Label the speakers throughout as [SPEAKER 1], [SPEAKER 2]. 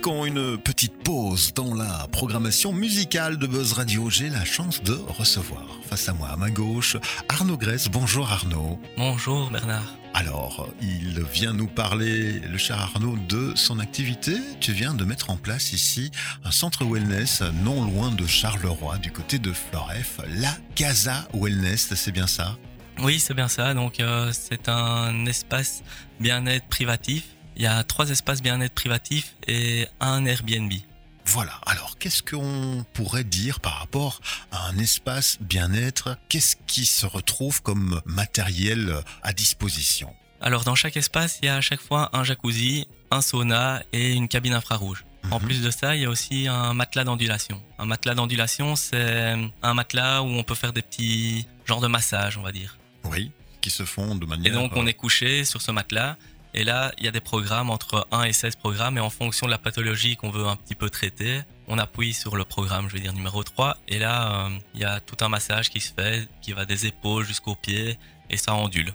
[SPEAKER 1] marquons une petite pause dans la programmation musicale de Buzz Radio. J'ai la chance de recevoir face à moi à ma gauche Arnaud Grèce. Bonjour Arnaud.
[SPEAKER 2] Bonjour Bernard.
[SPEAKER 1] Alors, il vient nous parler, le cher Arnaud, de son activité. Tu viens de mettre en place ici un centre wellness non loin de Charleroi, du côté de Floref, la Casa Wellness, c'est bien ça?
[SPEAKER 2] Oui, c'est bien ça. Donc, euh, c'est un espace bien-être privatif il y a trois espaces bien-être privatifs et un Airbnb.
[SPEAKER 1] Voilà, alors qu'est-ce qu'on pourrait dire par rapport à un espace bien-être? Qu'est-ce qui se retrouve comme matériel à disposition?
[SPEAKER 2] Alors dans chaque espace, il y a à chaque fois un jacuzzi, un sauna et une cabine infrarouge. En mhm. plus de ça, il y a aussi un matelas d'ondulation. Un matelas d'ondulation, c'est un matelas où on peut faire des petits genres de massages, on va dire.
[SPEAKER 1] Oui, qui se font de manière...
[SPEAKER 2] Et donc on est couché sur ce matelas et là, il y a des programmes entre 1 et 16 programmes et en fonction de la pathologie qu'on veut un petit peu traiter, on appuie sur le programme, je vais dire numéro 3 et là, euh, il y a tout un massage qui se fait qui va des épaules jusqu'aux pieds et ça ondule.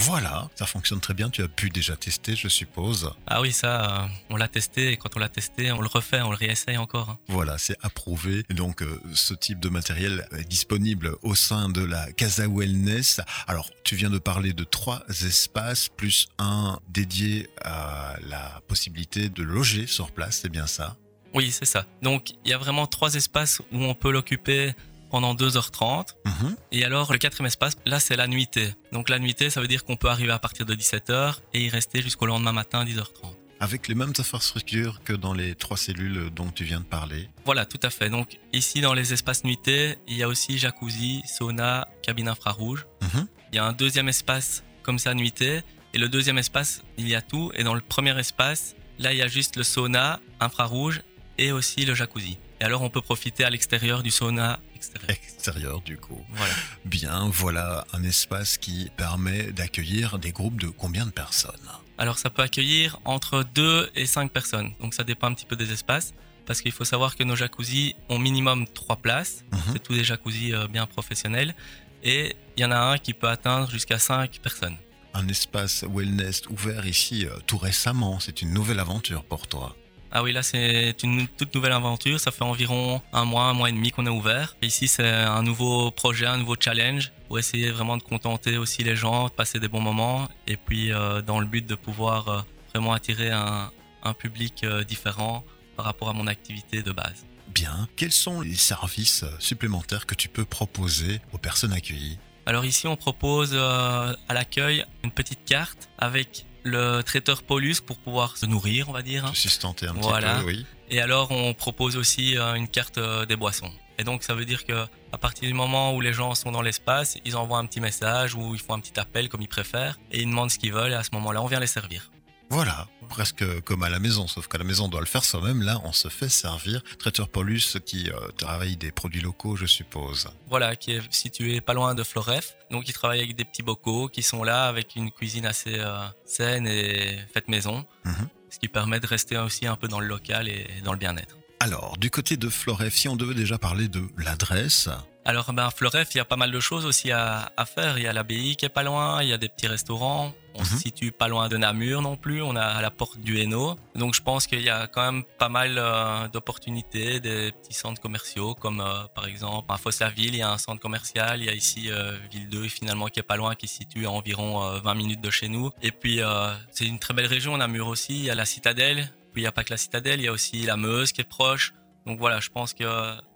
[SPEAKER 1] Voilà, ça fonctionne très bien. Tu as pu déjà tester, je suppose.
[SPEAKER 2] Ah oui, ça, euh, on l'a testé et quand on l'a testé, on le refait, on le réessaye encore. Hein.
[SPEAKER 1] Voilà, c'est approuvé. donc, euh, ce type de matériel est disponible au sein de la Casa Wellness. Alors, tu viens de parler de trois espaces plus un dédié à la possibilité de loger sur place, c'est bien ça?
[SPEAKER 2] Oui, c'est ça. Donc, il y a vraiment trois espaces où on peut l'occuper pendant 2h30. Mhm. Et alors, le quatrième espace, là, c'est la nuitée. Donc, la nuitée, ça veut dire qu'on peut arriver à partir de 17h et y rester jusqu'au lendemain matin, 10h30.
[SPEAKER 1] Avec les mêmes infrastructures que dans les trois cellules dont tu viens de parler.
[SPEAKER 2] Voilà, tout à fait. Donc, ici, dans les espaces nuitées, il y a aussi jacuzzi, sauna, cabine infrarouge. Mhm. Il y a un deuxième espace comme ça, nuitée. Et le deuxième espace, il y a tout. Et dans le premier espace, là, il y a juste le sauna infrarouge et aussi le jacuzzi. Et alors, on peut profiter à l'extérieur du sauna extérieur.
[SPEAKER 1] Extérieur, du coup. Voilà. Bien, voilà un espace qui permet d'accueillir des groupes de combien de personnes?
[SPEAKER 2] Alors, ça peut accueillir entre 2 et 5 personnes. Donc, ça dépend un petit peu des espaces. Parce qu'il faut savoir que nos jacuzzis ont minimum 3 places. Mhm. C'est tous des jacuzzis euh, bien professionnels. Et il y en a un qui peut atteindre jusqu'à 5 personnes.
[SPEAKER 1] Un espace wellness ouvert ici euh, tout récemment. C'est une nouvelle aventure pour toi.
[SPEAKER 2] Ah oui, là c'est une toute nouvelle aventure. Ça fait environ un mois, un mois et demi qu'on est ouvert. ici c'est un nouveau projet, un nouveau challenge pour essayer vraiment de contenter aussi les gens, de passer des bons moments et puis euh, dans le but de pouvoir euh, vraiment attirer un, public euh, différent par rapport à mon activité de base.
[SPEAKER 1] Bien. Quels sont les services supplémentaires que tu peux proposer aux personnes accueillies?
[SPEAKER 2] Alors ici, on propose à l'accueil une petite carte avec le traiteur Paulus pour pouvoir se nourrir, on va dire.
[SPEAKER 1] Sustenter un petit peu, oui.
[SPEAKER 2] Et alors, on propose aussi euh, une carte euh, des boissons. Et donc, ça veut dire que à partir du moment où les gens sont dans l'espace, ils envoient un petit message ou ils font un petit appel comme ils préfèrent et ils demandent ce qu'ils veulent et à ce moment-là, on vient les servir.
[SPEAKER 1] Voilà, presque comme à la maison, sauf qu'à la maison on doit le faire soi-même. Là, on se fait servir. Traiteur Paulus qui euh, travaille des produits locaux, je suppose.
[SPEAKER 2] Voilà, qui est situé pas loin de Floref. Donc, il travaille avec des petits bocaux qui sont là avec une cuisine assez euh, saine et faite maison, mhm. ce qui permet de rester aussi un peu dans le local et dans le bien-être.
[SPEAKER 1] Alors, du côté de Floref, si on devait déjà parler de l'adresse,
[SPEAKER 2] alors, ben, Floref, il y a pas mal de choses aussi à, faire. Il y a l'abbaye qui est pas loin, il y a des petits restaurants. On se mhm. situe pas loin de Namur non plus. On a à la porte du Hainaut. Donc, je pense qu'il y a quand même pas mal euh, d'opportunités, des petits centres commerciaux, comme euh, par exemple à Fossaville, il y a un centre commercial. Il y a ici euh, Ville 2, finalement, qui est pas loin, qui se situe à environ 20 minutes de chez nous. Et puis, c'est une très belle région, Namur aussi. Il y a la Citadelle. Puis, il n'y a pas que la Citadelle, il y a aussi la Meuse qui est proche. Donc voilà, je pense que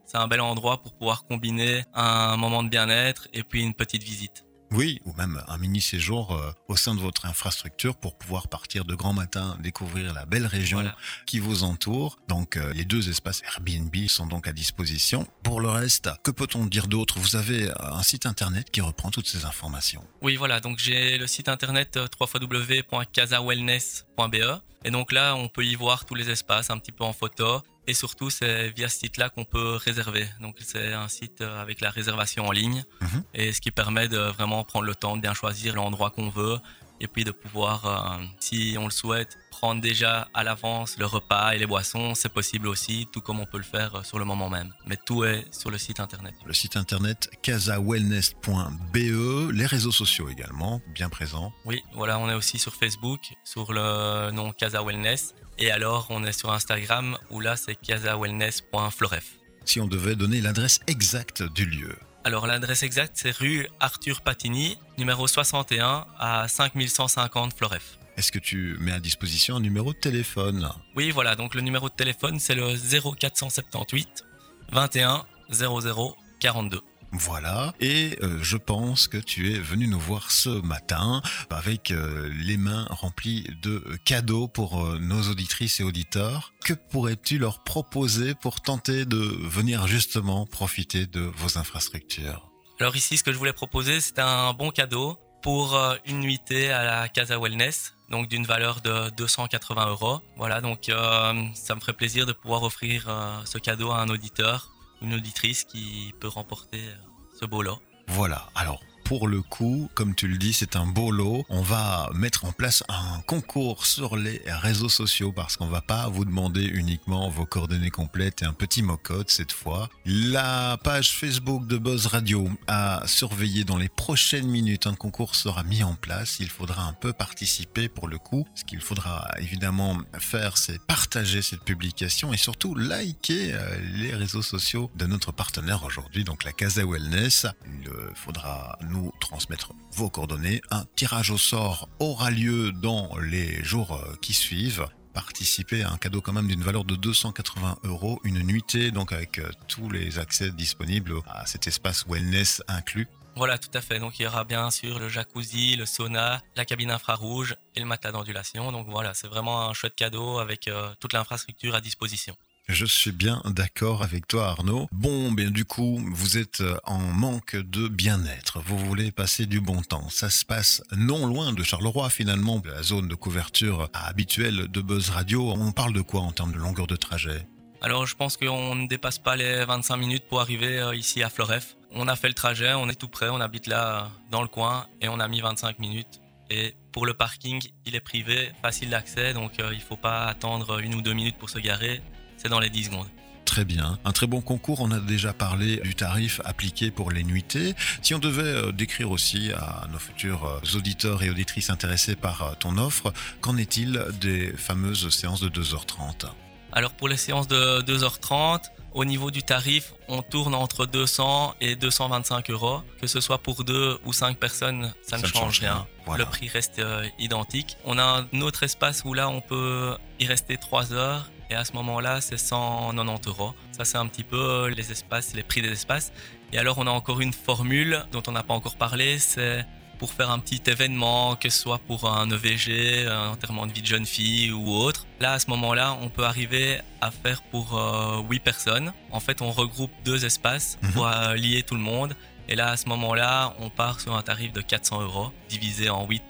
[SPEAKER 2] c'est un bel endroit pour pouvoir combiner un moment de bien-être et puis une petite visite.
[SPEAKER 1] Oui, ou même un mini séjour euh, au sein de votre infrastructure pour pouvoir partir de grand matin découvrir la belle région qui vous entoure. Donc euh, les deux espaces Airbnb sont donc à disposition. Pour le reste, que peut-on dire d'autre? Vous avez euh, un site internet qui reprend toutes ces informations.
[SPEAKER 2] Oui, voilà. Donc j'ai le site internet www.casawellness.be et donc là, on peut y voir tous les espaces un petit peu en photo et surtout, c'est via ce site-là qu'on peut réserver. Donc, c'est un site euh, avec la réservation en ligne. Mhm. Et ce qui permet de vraiment prendre le temps de bien choisir l'endroit qu'on veut. Et puis de pouvoir, euh, si on le souhaite, prendre déjà à l'avance le repas et les boissons. C'est possible aussi, tout comme on peut le faire euh, sur le moment même. Mais tout est sur le site internet.
[SPEAKER 1] Le site internet casawellness.be, les réseaux sociaux également, bien présents.
[SPEAKER 2] Oui, voilà, on est aussi sur Facebook, sur le nom Casa Wellness Et alors, on est sur Instagram où là, c'est casawellness.floref.
[SPEAKER 1] Si on devait donner l'adresse exacte du lieu.
[SPEAKER 2] Alors, l'adresse exacte, c'est rue Arthur Patini, numéro 61 à 5150 Floref.
[SPEAKER 1] Est-ce que tu mets à disposition un numéro de téléphone?
[SPEAKER 2] Oui, voilà. Donc, le numéro de téléphone, c'est le 0478 21 00 42.
[SPEAKER 1] Voilà, et euh, je pense que tu es venu nous voir ce matin avec euh, les mains remplies de cadeaux pour euh, nos auditrices et auditeurs. Que pourrais-tu leur proposer pour tenter de venir justement profiter de vos infrastructures?
[SPEAKER 2] Alors ici, ce que je voulais proposer, c'est un bon cadeau pour une nuitée à la Casa Wellness, donc d'une valeur de 280 euros. Voilà, donc ça me ferait plaisir de pouvoir offrir ce cadeau à un auditeur une auditrice qui peut remporter euh, ce beau lot.
[SPEAKER 1] Voilà, alors pour le coup, comme tu le dis, c'est un beau lot. On va mettre en place un concours sur les réseaux sociaux parce qu'on va pas vous demander uniquement vos coordonnées complètes et un petit mot-code cette fois. La page Facebook de Buzz Radio a surveillé dans les prochaines minutes. Un concours sera mis en place. Il faudra un peu participer pour le coup. Ce qu'il faudra évidemment faire, c'est partager cette publication et surtout liker euh, les réseaux sociaux de notre partenaire aujourd'hui, donc la Casa Wellness. Il faudra nous transmettre vos coordonnées. Un tirage au sort aura lieu dans les jours euh, qui suivent participer à un cadeau quand même d'une valeur de 280 euros, une nuitée donc avec euh, tous les accès disponibles à cet espace wellness inclus.
[SPEAKER 2] Voilà, tout à fait. Donc il y aura bien sûr le jacuzzi, le sauna, la cabine infrarouge et le matelas d'ondulation. Donc voilà, c'est vraiment un chouette cadeau avec euh, toute l'infrastructure à disposition.
[SPEAKER 1] Je suis bien d'accord avec toi Arnaud. Bon, bien du coup, vous êtes en manque de bien-être. Vous voulez passer du bon temps. Ça se passe non loin de Charleroi finalement, la zone de couverture habituelle de Buzz Radio. On parle de quoi en termes de longueur de trajet?
[SPEAKER 2] Alors je pense qu'on ne dépasse pas les 25 minutes pour arriver euh, ici à Floref. On a fait le trajet, on est tout près, on habite là dans le coin et on a mis 25 minutes. Et pour le parking, il est privé, facile d'accès, donc euh, il ne faut pas attendre une ou deux minutes pour se garer c'est dans les 10 secondes.
[SPEAKER 1] Très bien. Un très bon concours. On a déjà parlé du tarif appliqué pour les nuitées. Si on devait euh, décrire aussi à nos futurs euh, auditeurs et auditrices intéressés par euh, ton offre, qu'en est-il des fameuses séances de 2h30
[SPEAKER 2] Alors pour les séances de 2h30, au niveau du tarif, on tourne entre 200 et 225 euros. Que ce soit pour deux ou cinq personnes, ça, ne change, rien. Le prix reste identique. On a un autre espace où là, on peut y rester 3 heures et à ce moment-là, c'est 190 euros. Ça, c'est un petit peu euh, les espaces, les prix des espaces. Et alors, on a encore une formule dont on n'a pas encore parlé, c'est pour faire un petit événement, que ce soit pour un EVG, un enterrement de vie de jeune fille ou autre. Là, à ce moment-là, on peut arriver à faire pour 8 euh, personnes. En fait, on regroupe deux espaces mhm. pour euh, lier tout le monde. Et là, à ce moment-là, on part sur un tarif de 400 euros, divisé en 8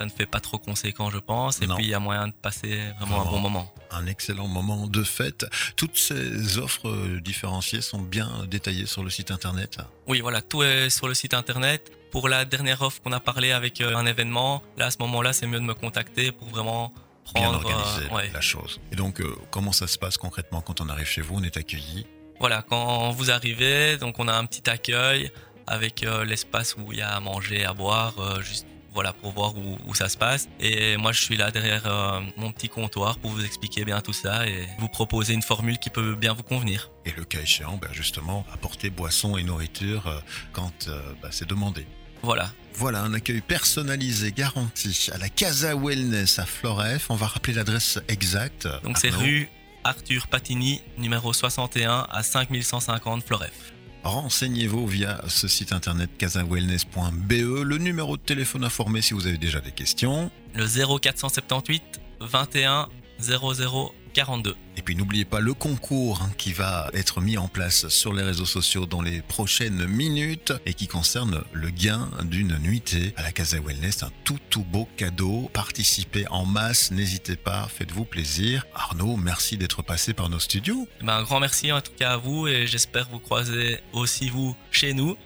[SPEAKER 2] ça ne fait pas trop conséquent, je pense. Et puis, il y a moyen de passer vraiment, un bon moment.
[SPEAKER 1] Un excellent moment de fête. Toutes ces offres euh, différenciées sont bien détaillées sur le site internet.
[SPEAKER 2] Oui, voilà, tout est sur le site internet. Pour la dernière offre qu'on a parlé avec euh, un événement, là, à ce moment-là, c'est mieux de me contacter pour vraiment prendre,
[SPEAKER 1] bien organiser la chose. Et donc, euh, comment ça se passe concrètement quand on arrive chez vous On est accueilli?
[SPEAKER 2] Voilà, quand vous arrivez, donc on a un petit accueil avec l'espace où il y a à manger, à boire, juste voilà, pour voir où, ça se passe. Et moi, je suis là derrière euh, mon petit comptoir pour vous expliquer bien tout ça et vous proposer une formule qui peut bien vous convenir.
[SPEAKER 1] Et le cas échéant, ben justement, apporter boissons et nourriture euh, quand euh, ben, c'est demandé.
[SPEAKER 2] Voilà.
[SPEAKER 1] Voilà, un accueil personnalisé garanti à la Casa Wellness à Floref. On va rappeler l'adresse exacte.
[SPEAKER 2] Donc c'est rue Arthur Patini, numéro 61 à 5150 Floref.
[SPEAKER 1] Renseignez-vous via ce site internet casawellness.be, le numéro de téléphone informé si vous avez déjà des questions.
[SPEAKER 2] Le 0478 21 00 42.
[SPEAKER 1] Et puis n'oubliez pas le concours hein, qui va être mis en place sur les réseaux sociaux dans les prochaines minutes et qui concerne le gain d'une nuitée à la Casa Wellness. Un tout tout beau cadeau. Participez en masse, n'hésitez pas, faites-vous plaisir. Arnaud, merci d'être passé par nos studios.
[SPEAKER 2] Eh ben, un grand merci en tout cas à vous et j'espère vous croiser aussi vous chez nous.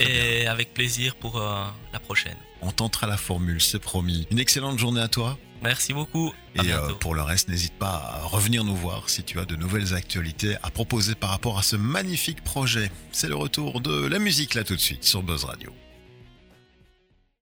[SPEAKER 2] et avec plaisir pour euh, la prochaine.
[SPEAKER 1] On tentera la formule, c'est promis. Une excellente journée à toi.
[SPEAKER 2] Merci beaucoup.
[SPEAKER 1] et euh, pour le reste, n'hésite pas à revenir nous voir si tu as de nouvelles actualités à proposer par rapport à ce magnifique projet. C'est le retour de la musique là tout de suite sur Buzz Radio.